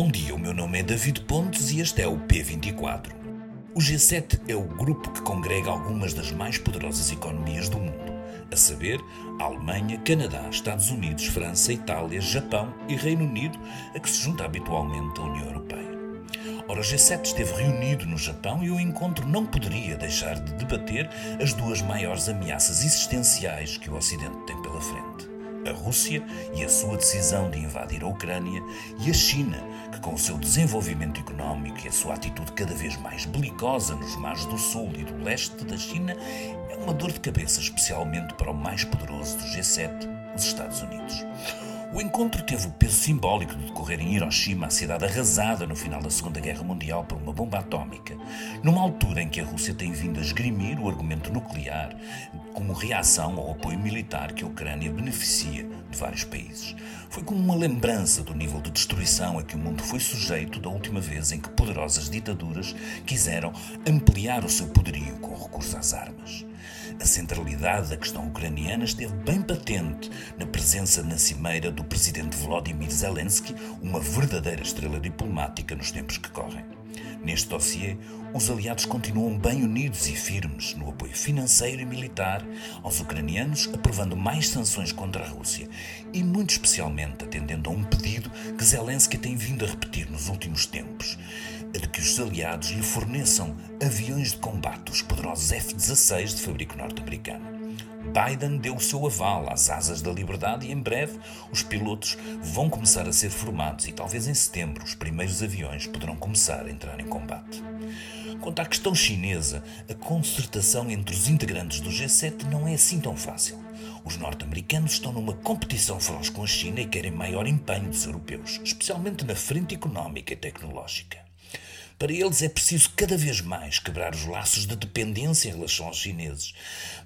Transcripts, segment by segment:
Bom dia, o meu nome é David Pontes e este é o P24. O G7 é o grupo que congrega algumas das mais poderosas economias do mundo, a saber, a Alemanha, Canadá, Estados Unidos, França, Itália, Japão e Reino Unido, a que se junta habitualmente a União Europeia. Ora, o G7 esteve reunido no Japão e o encontro não poderia deixar de debater as duas maiores ameaças existenciais que o Ocidente tem pela frente Rússia e a sua decisão de invadir a Ucrânia, e a China, que com o seu desenvolvimento económico e a sua atitude cada vez mais belicosa nos mares do sul e do leste da China, é uma dor de cabeça, especialmente para o mais poderoso do G7, os Estados Unidos. O encontro teve o peso simbólico de decorrer em Hiroshima, a cidade arrasada no final da Segunda Guerra Mundial por uma bomba atómica, numa altura em que a Rússia tem vindo a esgrimir o argumento nuclear como reação ao apoio militar que a Ucrânia beneficia de vários países. Foi como uma lembrança do nível de destruição a que o mundo foi sujeito da última vez em que poderosas ditaduras quiseram ampliar o seu poderio com recurso às armas. A centralidade da questão ucraniana esteve bem patente na presença na cimeira do presidente Volodymyr Zelensky, uma verdadeira estrela diplomática nos tempos que correm. Neste dossiê, os aliados continuam bem unidos e firmes no apoio financeiro e militar aos ucranianos, aprovando mais sanções contra a Rússia e, muito especialmente, atendendo a um pedido que Zelensky tem vindo a repetir nos últimos tempos de que os aliados lhe forneçam aviões de combate, os poderosos F-16 de fabrico norte-americano. Biden deu o seu aval às asas da liberdade e em breve os pilotos vão começar a ser formados e talvez em setembro os primeiros aviões poderão começar a entrar em combate. Quanto à questão chinesa, a concertação entre os integrantes do G7 não é assim tão fácil. Os norte-americanos estão numa competição feroz com a China e querem maior empenho dos europeus, especialmente na frente económica e tecnológica. Para eles é preciso cada vez mais quebrar os laços de dependência em relação aos chineses.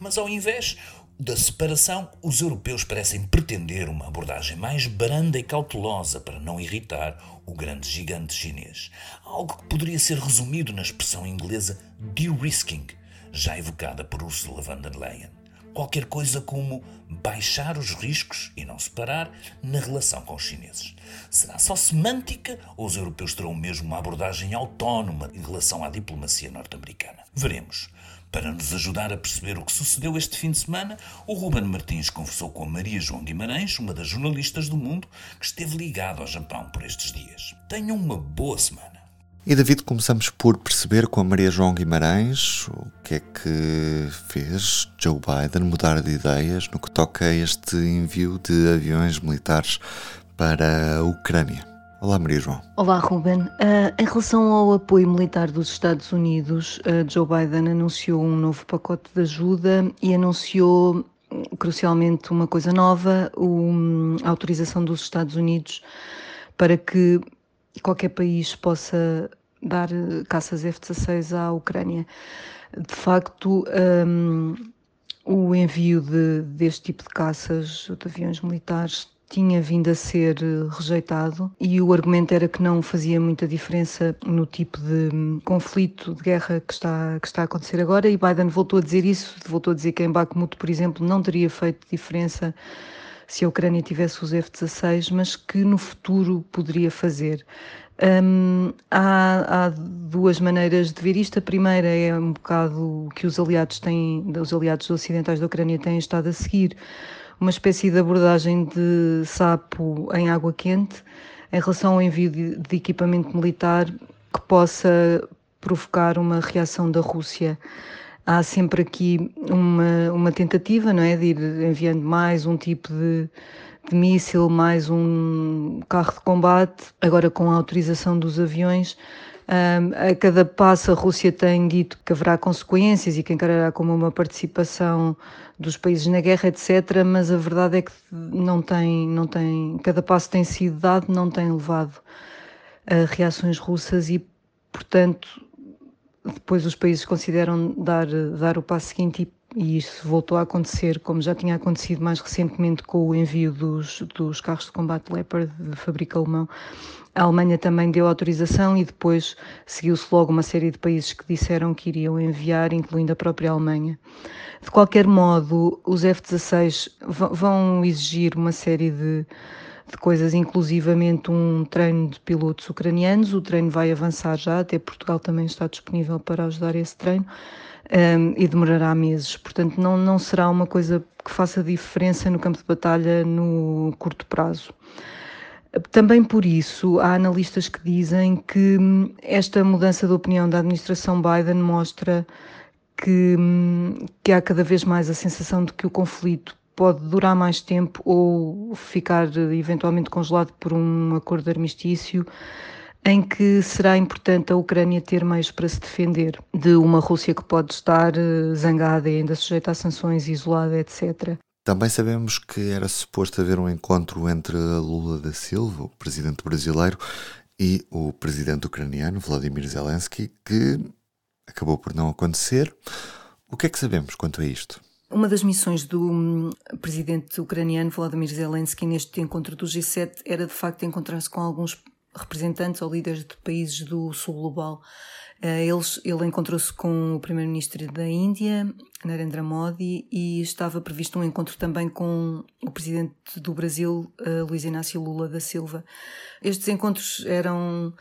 Mas ao invés da separação, os europeus parecem pretender uma abordagem mais branda e cautelosa para não irritar o grande gigante chinês. Algo que poderia ser resumido na expressão inglesa de-risking, já evocada por Ursula von der Leyen qualquer coisa como baixar os riscos e não separar na relação com os chineses. Será só semântica ou os europeus terão mesmo uma abordagem autónoma em relação à diplomacia norte-americana? Veremos. Para nos ajudar a perceber o que sucedeu este fim de semana, o Ruben Martins conversou com a Maria João Guimarães, uma das jornalistas do mundo que esteve ligada ao Japão por estes dias. Tenham uma boa semana. E David, começamos por perceber com a Maria João Guimarães o que é que fez Joe Biden mudar de ideias no que toca a este envio de aviões militares para a Ucrânia. Olá, Maria João. Olá, Ruben. Uh, em relação ao apoio militar dos Estados Unidos, uh, Joe Biden anunciou um novo pacote de ajuda e anunciou, crucialmente, uma coisa nova: um, a autorização dos Estados Unidos para que qualquer país possa dar eh, caças F-16 à Ucrânia. De facto, um, o envio de, deste tipo de caças, de aviões militares, tinha vindo a ser eh, rejeitado e o argumento era que não fazia muita diferença no tipo de hum, conflito, de guerra que está, que está a acontecer agora e Biden voltou a dizer isso, voltou a dizer que em Bakhmut, por exemplo, não teria feito diferença se a Ucrânia tivesse os F-16, mas que no futuro poderia fazer. Um, há, há, duas maneiras de ver isto. A primeira é um bocado que os aliados têm, os aliados ocidentais da Ucrânia têm estado a seguir, uma espécie de abordagem de sapo em água quente em relação ao envio de, de equipamento militar que possa provocar uma reação da Rússia há sempre aqui uma, uma tentativa, não é, de ir enviando mais um tipo de, de míssil, mais um carro de combate, agora com a autorização dos aviões. Um, a cada passo a Rússia tem dito que haverá consequências e que encarará como uma participação dos países na guerra, etc. Mas a verdade é que não tem, não tem, cada passo tem sido dado, não tem levado a reações russas e, portanto, depois os países consideram dar, dar o passo seguinte e, e isso voltou a acontecer, como já tinha acontecido mais recentemente com o envio dos, dos carros de combate Leopard de fábrica alemão. A Alemanha também deu autorização e depois seguiu-se logo uma série de países que disseram que iriam enviar, incluindo a própria Alemanha. De qualquer modo, os F-16 vão exigir uma série de de coisas, inclusivamente um treino de pilotos ucranianos. O treino vai avançar já, até Portugal também está disponível para ajudar esse treino. Um, e demorará meses. Portanto, não, não será uma coisa que faça diferença no campo de batalha no curto prazo. Também por isso, há analistas que dizem que hum, esta mudança de opinião da administração Biden mostra que, hum, que há cada vez mais a sensação de que o conflito pode durar mais tempo ou ficar eventualmente congelado por um acordo de armistício, em que será importante a Ucrânia ter meios para se defender de uma Rússia que pode estar eh, zangada e ainda sujeita a sanções, isolada, etc. Também sabemos que era suposto haver um encontro entre Lula da Silva, o presidente brasileiro, e o presidente ucraniano, Vladimir Zelensky, que acabou por não acontecer. O que é que sabemos quanto a isto? Uma das missões do hum, presidente ucraniano Volodymyr Zelensky neste encontro do G7 era de facto encontrar-se com alguns representantes ou líderes de países do sul global. Eh, eles, ele encontrou-se com o primeiro-ministro da Índia, Narendra Modi, e estava previsto um encontro também com o presidente do Brasil, eh, Luiz Inácio Lula da Silva. Estes encontros eram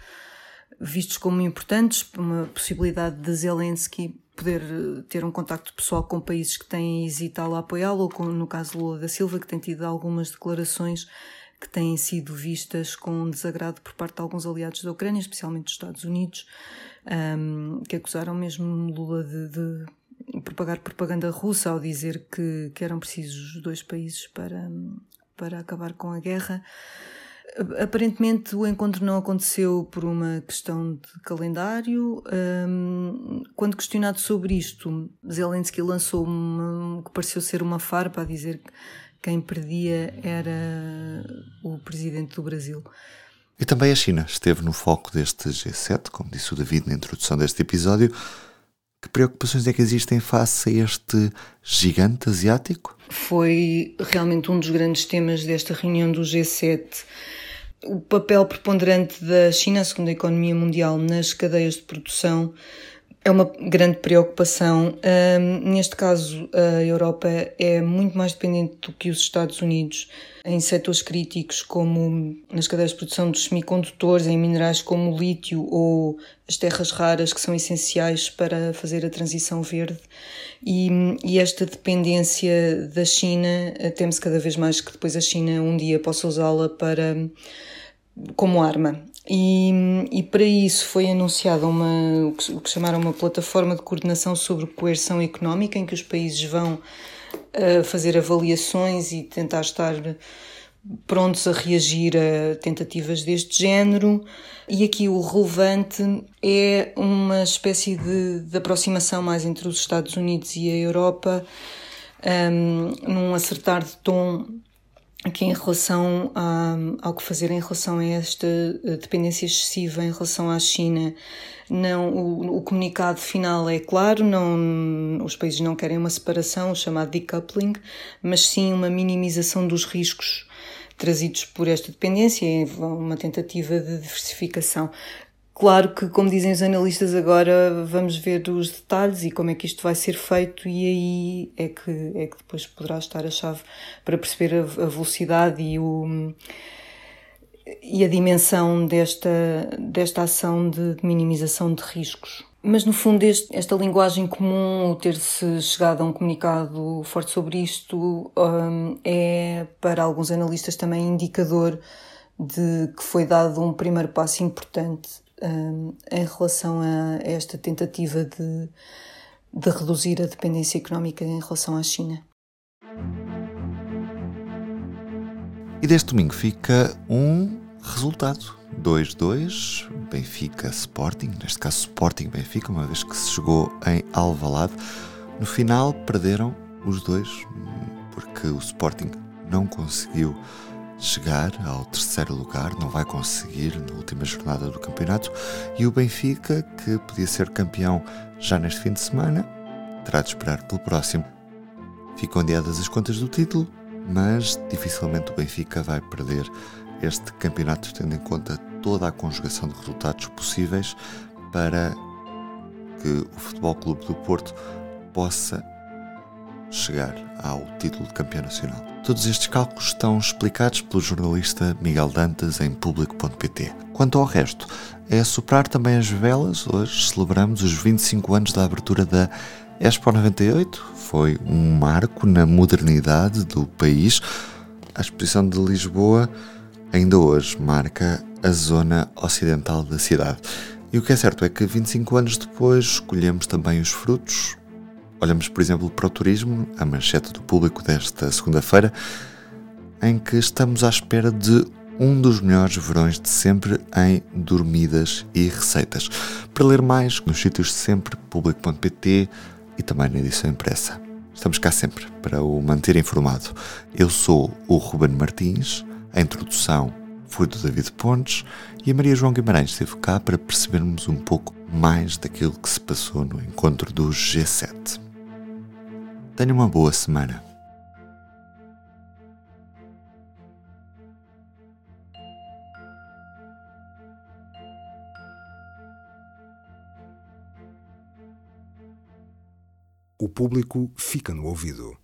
vistos como importantes, uma possibilidade de Zelensky poder eh, ter um contacto pessoal com países que têm hesitado a apoiá-lo, ou com, no caso Lula da Silva, que tem tido algumas declarações que têm sido vistas com desagrado por parte de alguns aliados da Ucrânia, especialmente dos Estados Unidos, um, que acusaram mesmo Lula de, de, propagar propaganda russa ao dizer que, que eram precisos dois países para, para acabar com a guerra. Aparentemente o encontro não aconteceu por uma questão de calendário. quando questionado sobre isto, Zelensky lançou uma, que pareceu ser uma farpa a dizer que quem perdia era o presidente do Brasil. E também a China esteve no foco deste G7, como disse o David na introdução deste episódio. Que preocupações é que existem face a este gigante asiático? Foi realmente um dos grandes temas desta reunião do G7 o papel preponderante da China, a segunda economia mundial, nas cadeias de produção é uma grande preocupação. Um, neste caso, a Europa é muito mais dependente do que os Estados Unidos em setores críticos, como nas cadeias de produção dos semicondutores, em minerais como o lítio ou as terras raras, que são essenciais para fazer a transição verde. E, e esta dependência da China, teme-se cada vez mais que depois a China um dia possa usá-la para como arma. E, e, para isso foi anunciada uma, o que, chamaram uma plataforma de coordenação sobre coerção económica, em que os países vão uh, fazer avaliações e tentar estar prontos a reagir a tentativas deste género. E aqui o relevante é uma espécie de, de aproximação mais entre os Estados Unidos e a Europa, um, num acertar de tom aqui em relação a, ao que fazer em relação a esta eh, dependência excessiva em relação à China. Não, o, o, comunicado final é claro, não, os países não querem uma separação, chamado decoupling, mas sim uma minimização dos riscos trazidos por esta dependência, uma tentativa de diversificação. Claro que, como dizem os analistas agora, vamos ver os detalhes e como é que isto vai ser feito e aí é que, é que depois poderá estar a chave para perceber a, a velocidade e, o, e a dimensão desta, desta ação de, de minimização de riscos. Mas, no fundo, este, esta linguagem comum, o ter-se chegado a um comunicado forte sobre isto, um, é, para alguns analistas, também indicador de que foi dado um primeiro passo importante um, em relação a esta tentativa de, de reduzir a dependência económica em relação à China. E deste domingo fica um resultado. 2-2, Benfica Sporting, neste caso Sporting Benfica, uma vez que se jogou em Alvalade. No final perderam os dois, porque o Sporting não conseguiu chegar ao terceiro lugar, não vai conseguir na última jornada do campeonato, e o Benfica, que podia ser campeão já neste fim de semana, terá de esperar pelo próximo. Ficam adiadas as contas do título, mas dificilmente o Benfica vai perder este campeonato, tendo em conta toda a conjugação de resultados possíveis para que o Futebol Clube do Porto possa chegar ao título de campeão nacional. Todos estes cálculos estão explicados pelo jornalista Miguel Dantas em público.pt. Quanto ao resto, é soprar também as velas. Hoje celebramos os 25 anos da abertura da Expo 98. Foi um marco na modernidade do país. A exposição de Lisboa ainda hoje marca a zona ocidental da cidade. E o que é certo é que 25 anos depois escolhemos também os frutos. Olhamos, por exemplo, para o turismo, a manchete do público desta segunda-feira, em que estamos à espera de um dos melhores verões de sempre em dormidas e receitas. Para ler mais nos sítios de sempre, público.pt e também na edição impressa. Estamos cá sempre para o manter informado. Eu sou o Ruben Martins, a introdução foi do David Pontes e a Maria João Guimarães esteve cá para percebermos um pouco mais daquilo que se passou no encontro do G7. Tenha uma boa semana. O público fica no ouvido.